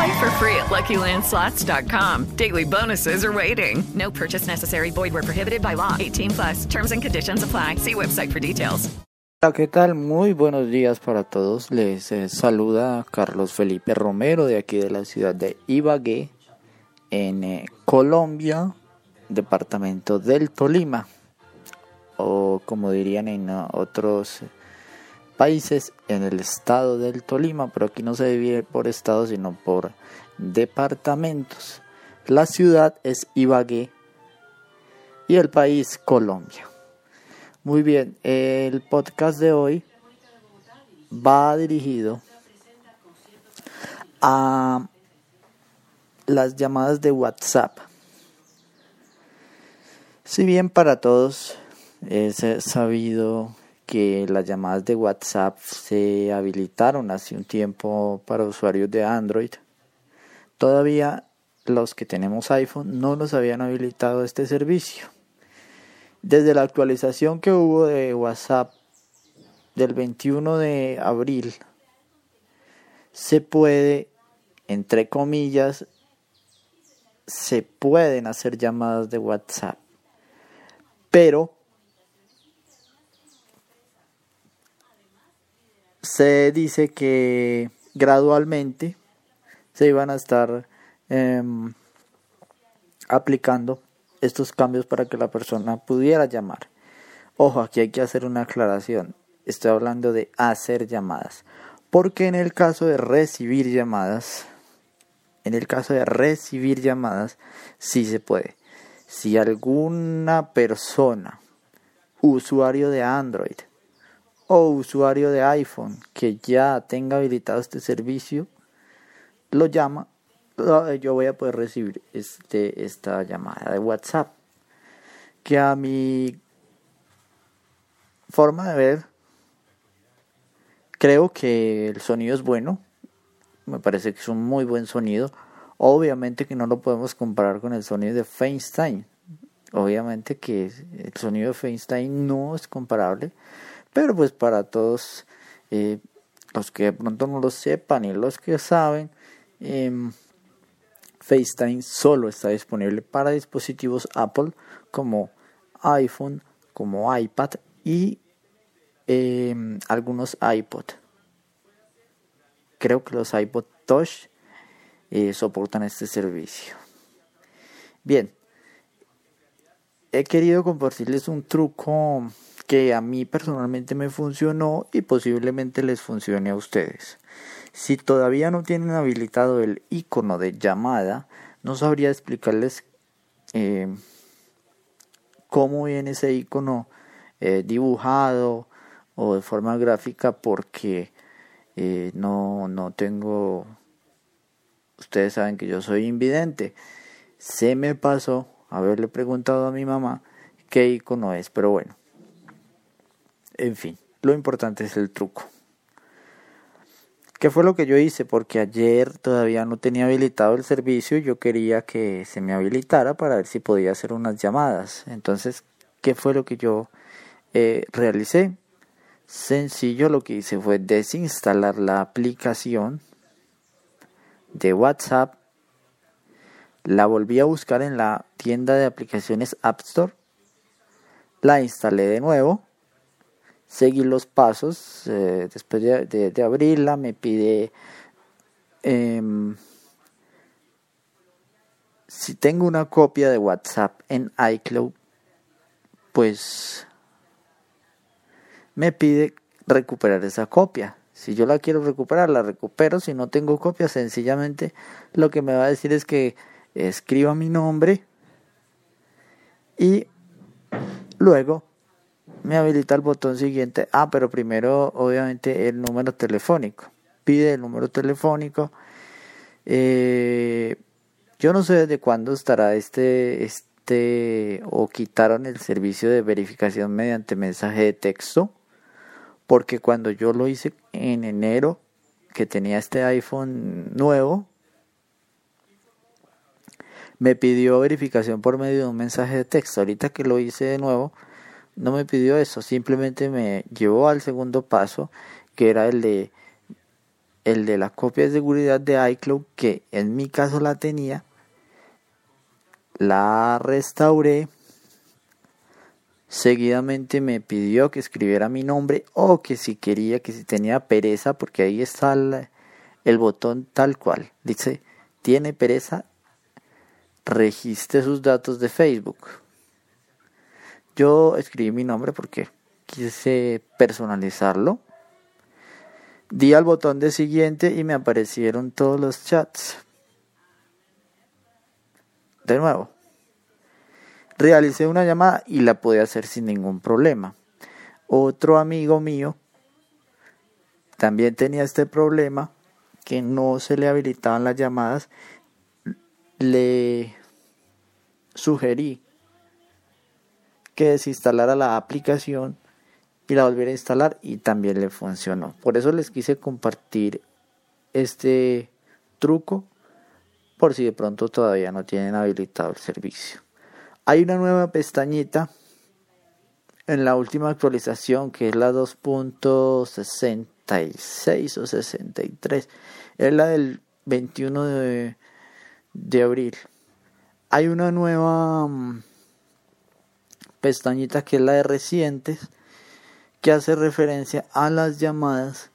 Play free at LuckyLandSlots.com. Daily bonuses are waiting. No purchase necessary. Were prohibited by law. 18 plus. Terms and conditions apply. See website for details. Hola, ¿qué tal? Muy buenos días para todos. Les eh, saluda Carlos Felipe Romero de aquí de la ciudad de Ibagué, en eh, Colombia, departamento del Tolima, o como dirían en uh, otros países, en el estado del Tolima, pero aquí no se divide por estado, sino por departamentos. La ciudad es Ibagué y el país Colombia. Muy bien, el podcast de hoy va dirigido a las llamadas de WhatsApp. Si bien para todos es sabido que las llamadas de WhatsApp se habilitaron hace un tiempo para usuarios de Android, todavía los que tenemos iPhone no nos habían habilitado este servicio. Desde la actualización que hubo de WhatsApp del 21 de abril, se puede, entre comillas, se pueden hacer llamadas de WhatsApp. Pero se dice que gradualmente se iban a estar eh, aplicando estos cambios para que la persona pudiera llamar. Ojo, aquí hay que hacer una aclaración. Estoy hablando de hacer llamadas. Porque en el caso de recibir llamadas, en el caso de recibir llamadas, sí se puede. Si alguna persona, usuario de Android o usuario de iPhone que ya tenga habilitado este servicio, lo llama, yo voy a poder recibir este, esta llamada de WhatsApp. Que a mi forma de ver, creo que el sonido es bueno. Me parece que es un muy buen sonido. Obviamente que no lo podemos comparar con el sonido de FaceTime. Obviamente que el sonido de FaceTime no es comparable. Pero pues para todos eh, los que de pronto no lo sepan y los que saben, eh, FaceTime solo está disponible para dispositivos Apple como iPhone, como iPad y eh, algunos iPod. Creo que los iPod Touch eh, soportan este servicio. Bien, he querido compartirles un truco que a mí personalmente me funcionó y posiblemente les funcione a ustedes. Si todavía no tienen habilitado el icono de llamada, no sabría explicarles eh, cómo viene ese icono eh, dibujado o de forma gráfica porque eh, no, no tengo ustedes saben que yo soy invidente se me pasó haberle preguntado a mi mamá qué icono es pero bueno en fin lo importante es el truco ¿Qué fue lo que yo hice? Porque ayer todavía no tenía habilitado el servicio y yo quería que se me habilitara para ver si podía hacer unas llamadas. Entonces, ¿qué fue lo que yo eh, realicé? Sencillo, lo que hice fue desinstalar la aplicación de WhatsApp. La volví a buscar en la tienda de aplicaciones App Store. La instalé de nuevo seguir los pasos. Eh, después de, abrirla me pide em, si tengo una copia de WhatsApp en iCloud, pues me pide recuperar esa copia. Si yo la quiero recuperar, la recupero. Si no tengo copia, sencillamente lo que me va a decir es que escriba mi nombre y luego me habilita el botón siguiente. Ah, pero primero obviamente el número telefónico. Pide el número telefónico. Eh, yo no sé desde cuándo estará este, este o quitaron el servicio de verificación mediante mensaje de texto porque cuando yo lo hice en enero, que tenía este iPhone nuevo, me pidió verificación por medio de un mensaje de texto. Ahorita que lo hice de nuevo, no me pidió eso, simplemente me llevó al segundo paso, que era el de el de la copia de seguridad de iCloud, que en mi caso la tenía, la restauré Seguidamente me pidió que escribiera mi nombre o que si quería, que si tenía pereza, porque ahí está el, botón tal cual. Dice, tiene pereza, registre sus datos de Facebook. Yo escribí mi nombre porque quise personalizarlo. Di al botón de siguiente y me aparecieron todos los chats. De nuevo, realicé una llamada y la pude hacer sin ningún problema. Otro amigo mío también tenía este problema que no se le habilitaban las llamadas. Le sugerí que desinstalara la aplicación y la volviera a instalar y también le funcionó. Por eso les quise compartir este truco por si de pronto todavía no tienen habilitado el servicio. Hay una nueva pestañita en la última actualización que es la 2.66 o 63. Es la del 21 de, de abril. Hay una nueva mm, pestañita que es la de recientes que hace referencia a las llamadas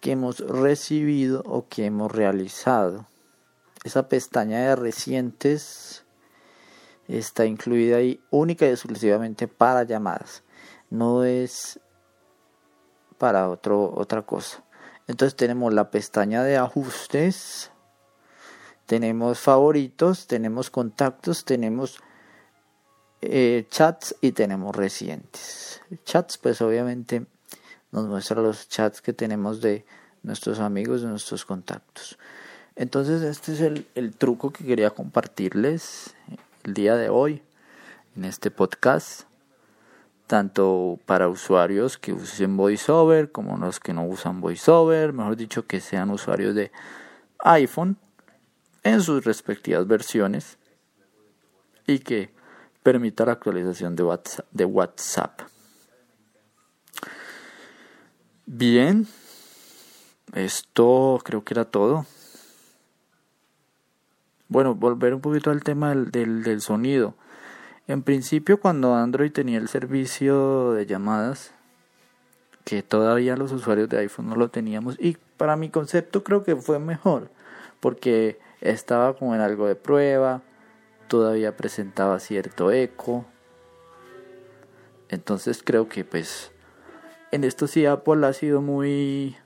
que hemos recibido o que hemos realizado. Esa pestaña de recientes está incluida ahí única y exclusivamente para llamadas. No es para otro, otra cosa. Entonces tenemos la pestaña de ajustes, tenemos favoritos, tenemos contactos, tenemos eh, chats y tenemos recientes. Chats, pues obviamente nos muestra los chats que tenemos de nuestros amigos, de nuestros contactos. Entonces este es el, el truco que quería compartirles el día de hoy en este podcast, tanto para usuarios que usen VoiceOver como los que no usan VoiceOver, mejor dicho, que sean usuarios de iPhone en sus respectivas versiones y que permita la actualización de WhatsApp. De WhatsApp. Bien, esto creo que era todo. Bueno, volver un poquito al tema del, del, sonido. En principio, cuando Android tenía el servicio de llamadas, que todavía los usuarios de iPhone no lo teníamos, y para mi concepto creo que fue mejor, porque estaba como en algo de prueba, todavía presentaba cierto eco. Entonces creo que pues en esto sí Apple ha sido muy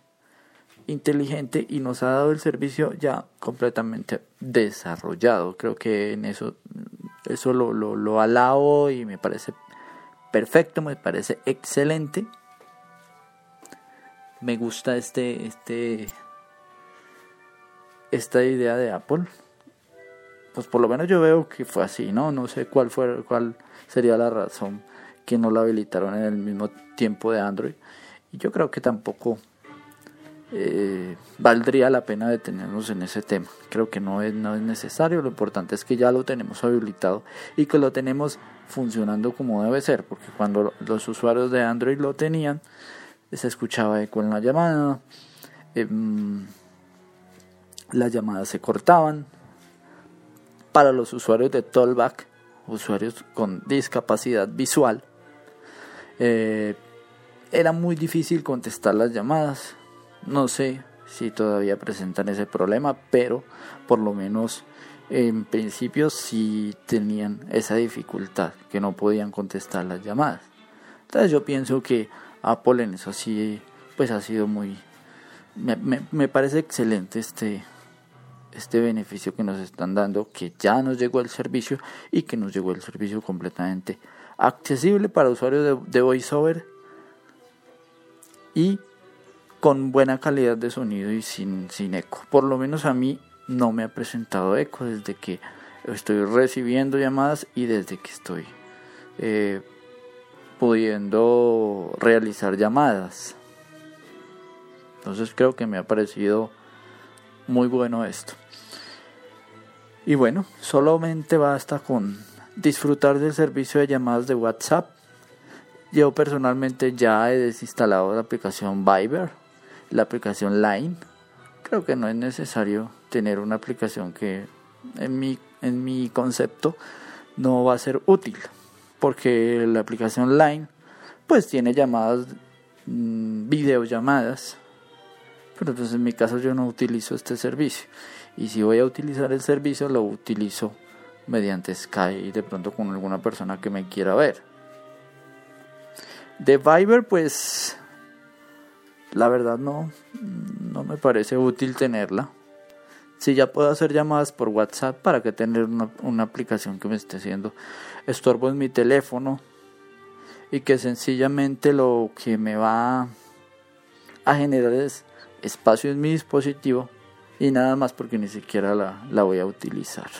inteligente y nos ha dado el servicio ya completamente desarrollado. Creo que en eso, eso lo, lo, lo alabo y me parece perfecto, me parece excelente. Me gusta este, este, esta idea de Apple. Pues por lo menos yo veo que fue así, ¿no? No sé cuál fue, cuál sería la razón que no lo habilitaron en el mismo tiempo de Android. Y yo creo que tampoco eh, valdría la pena detenernos en ese tema. Creo que no es, no es necesario, lo importante es que ya lo tenemos habilitado y que lo tenemos funcionando como debe ser, porque cuando los usuarios de Android lo tenían, se escuchaba eco en la llamada, em, las llamadas se cortaban. Para los usuarios de Tollback, usuarios con discapacidad visual, eh, era muy difícil contestar las llamadas no sé si todavía presentan ese problema, pero por lo menos en principio sí tenían esa dificultad, que no podían contestar las llamadas. Entonces yo pienso que Apple en eso sí, pues ha sido muy... Me, parece excelente este, este beneficio que nos están dando, que ya nos llegó el servicio y que nos llegó el servicio completamente accesible para usuarios de, de VoiceOver y con buena calidad de sonido y sin, sin eco. Por lo menos a mí no me ha presentado eco desde que estoy recibiendo llamadas y desde que estoy eh, pudiendo realizar llamadas. Entonces creo que me ha parecido muy bueno esto. Y bueno, solamente basta con disfrutar del servicio de llamadas de WhatsApp. Yo personalmente ya he desinstalado la aplicación Viber, la aplicación Line. Creo que no es necesario tener una aplicación que en mi, en mi concepto no va a ser útil. Porque la aplicación Line pues tiene llamadas, mm, videollamadas. Pero entonces en mi caso yo no utilizo este servicio. Y si voy a utilizar el servicio lo utilizo mediante Skype de pronto con alguna persona que me quiera ver. De Viber pues la verdad no, no me parece útil tenerla. Si ya puedo hacer llamadas por WhatsApp, ¿para que tener una, una aplicación que me esté haciendo estorbo en mi teléfono? Y que sencillamente lo que me va a generar es espacio en mi dispositivo y nada más porque ni siquiera la, la voy a utilizar.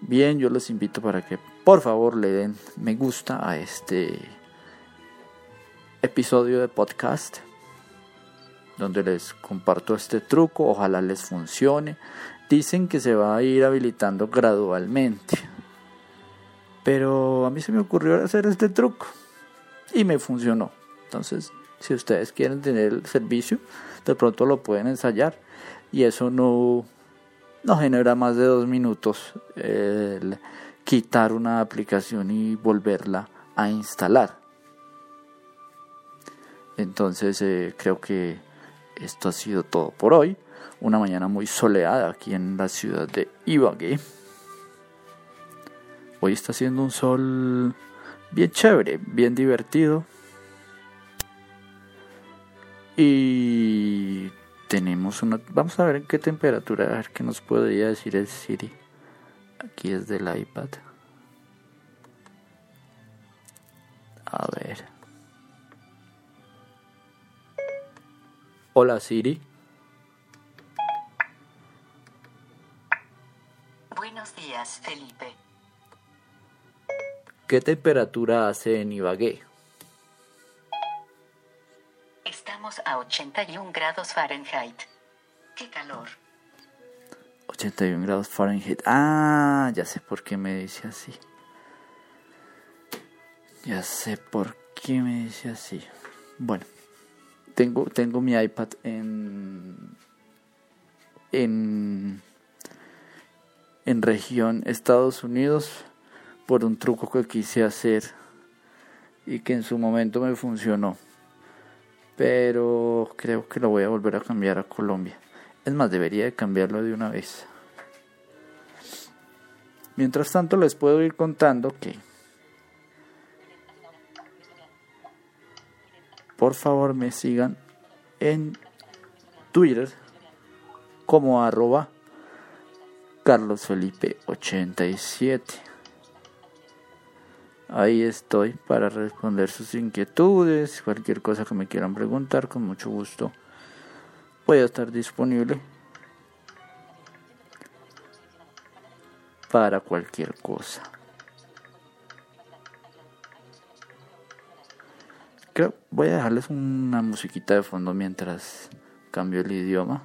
Bien, yo los invito para que por favor le den me gusta a este episodio de podcast donde les comparto este truco, ojalá les funcione. Dicen que se va a ir habilitando gradualmente. Pero a mí se me ocurrió hacer este truco y me funcionó. Entonces, si ustedes quieren tener el servicio, de pronto lo pueden ensayar y eso no, no genera más de dos minutos el quitar una aplicación y volverla a instalar. Entonces eh, creo que esto ha sido todo por hoy. Una mañana muy soleada aquí en la ciudad de Ibagué. Hoy está haciendo un sol bien chévere, bien divertido. Y tenemos una... Vamos a ver en qué temperatura, a ver qué nos podría decir el Siri. Aquí es del iPad. A ver. Hola Siri. Buenos días, Felipe. ¿Qué temperatura hace en Ibagué? Estamos a 81 grados Fahrenheit. ¡Qué calor! 81 grados Fahrenheit. Ah, ya sé por qué me dice así. Ya sé por qué me dice así. Bueno, tengo, tengo mi iPad en, en, en región Estados Unidos por un truco que quise hacer y que en su momento me funcionó. Pero creo que lo voy a volver a cambiar a Colombia. Es más, debería de cambiarlo de una vez. Mientras tanto les puedo ir contando que por favor me sigan en Twitter como arroba carlosfelipe87. Ahí estoy para responder sus inquietudes, cualquier cosa que me quieran preguntar, con mucho gusto voy a estar disponible para cualquier cosa. Creo, voy a dejarles una musiquita de fondo mientras cambio el idioma.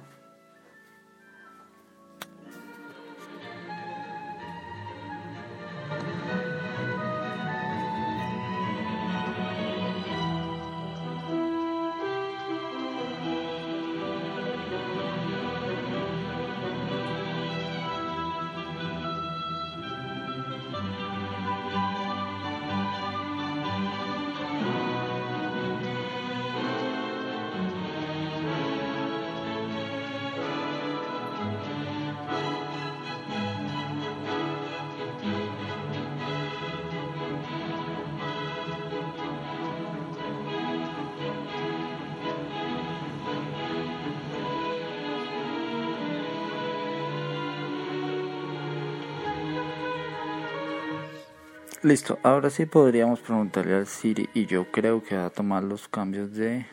Listo, ahora sí podríamos preguntarle al Siri y yo creo que va a tomar los cambios de...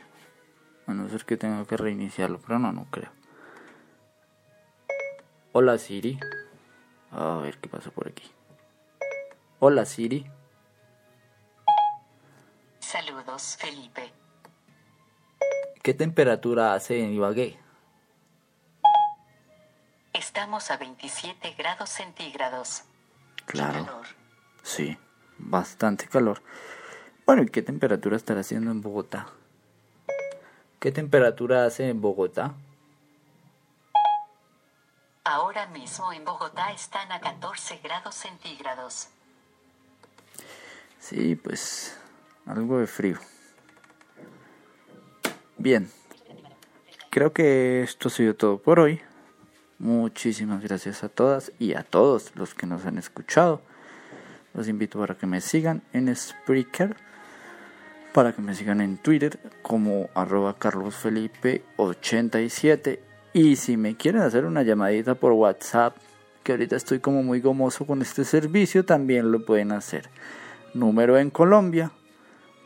A no ser que tenga que reiniciarlo, pero no, no creo. Hola Siri. A ver qué pasa por aquí. Hola Siri. Saludos, Felipe. ¿Qué temperatura hace en Ibagué? Estamos a 27 grados centígrados. Claro. Sí, bastante calor. Bueno, ¿y qué temperatura estará haciendo en Bogotá? ¿Qué temperatura hace en Bogotá? Ahora mismo en Bogotá están a 14 grados centígrados. Sí, pues algo de frío. Bien, creo que esto ha sido todo por hoy. Muchísimas gracias a todas y a todos los que nos han escuchado. Los invito para que me sigan en Spreaker, para que me sigan en Twitter como arroba carlosfelipe87 y si me quieren hacer una llamadita por WhatsApp, que ahorita estoy como muy gomoso con este servicio, también lo pueden hacer. Número en Colombia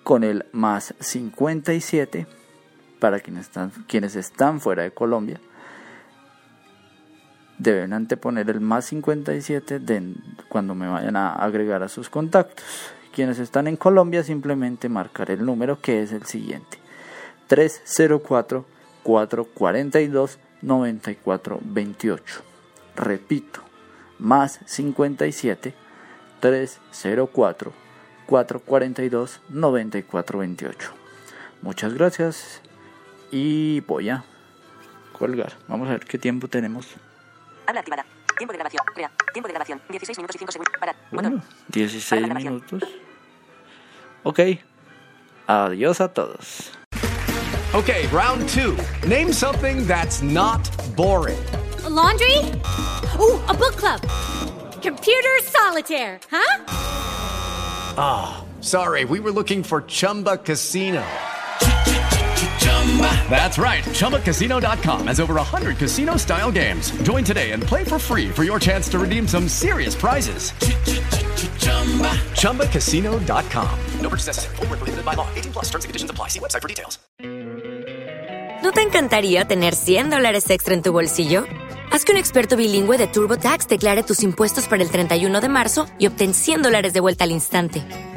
con el más 57 para quienes están, quienes están fuera de Colombia deben anteponer el más 57 de, cuando me vayan a agregar a sus contactos. Quienes están en Colombia simplemente marcar el número que es el siguiente. 304 442 9428. Repito, más 57 304 442 9428. Muchas gracias y voy a colgar. Vamos a ver qué tiempo tenemos. Habla activada. Tiempo de grabación. Crea. Tiempo de grabación. 16 minutos y 5 segundos. Para. Bueno, Botón. 16 Para minutos. Ok. Adiós a todos. Okay, round two. Name something that's not boring. A laundry? Ooh, a book club. Computer solitaire, huh? Sorry, we were looking for Chumba Casino. That's right. ChumbaCasino.com has over 100 casino style games. Join today and play for free for your chance to redeem some serious prizes. ChumbaCasino.com. No purchase necessary. Where prohibited by law. 18 plus terms and conditions apply. See website for details. ¿No te encantaría tener 100 dólares extra en tu bolsillo? Haz que un experto bilingüe de TurboTax declare tus impuestos para el 31 de marzo y obtén 100 dólares de vuelta al instante.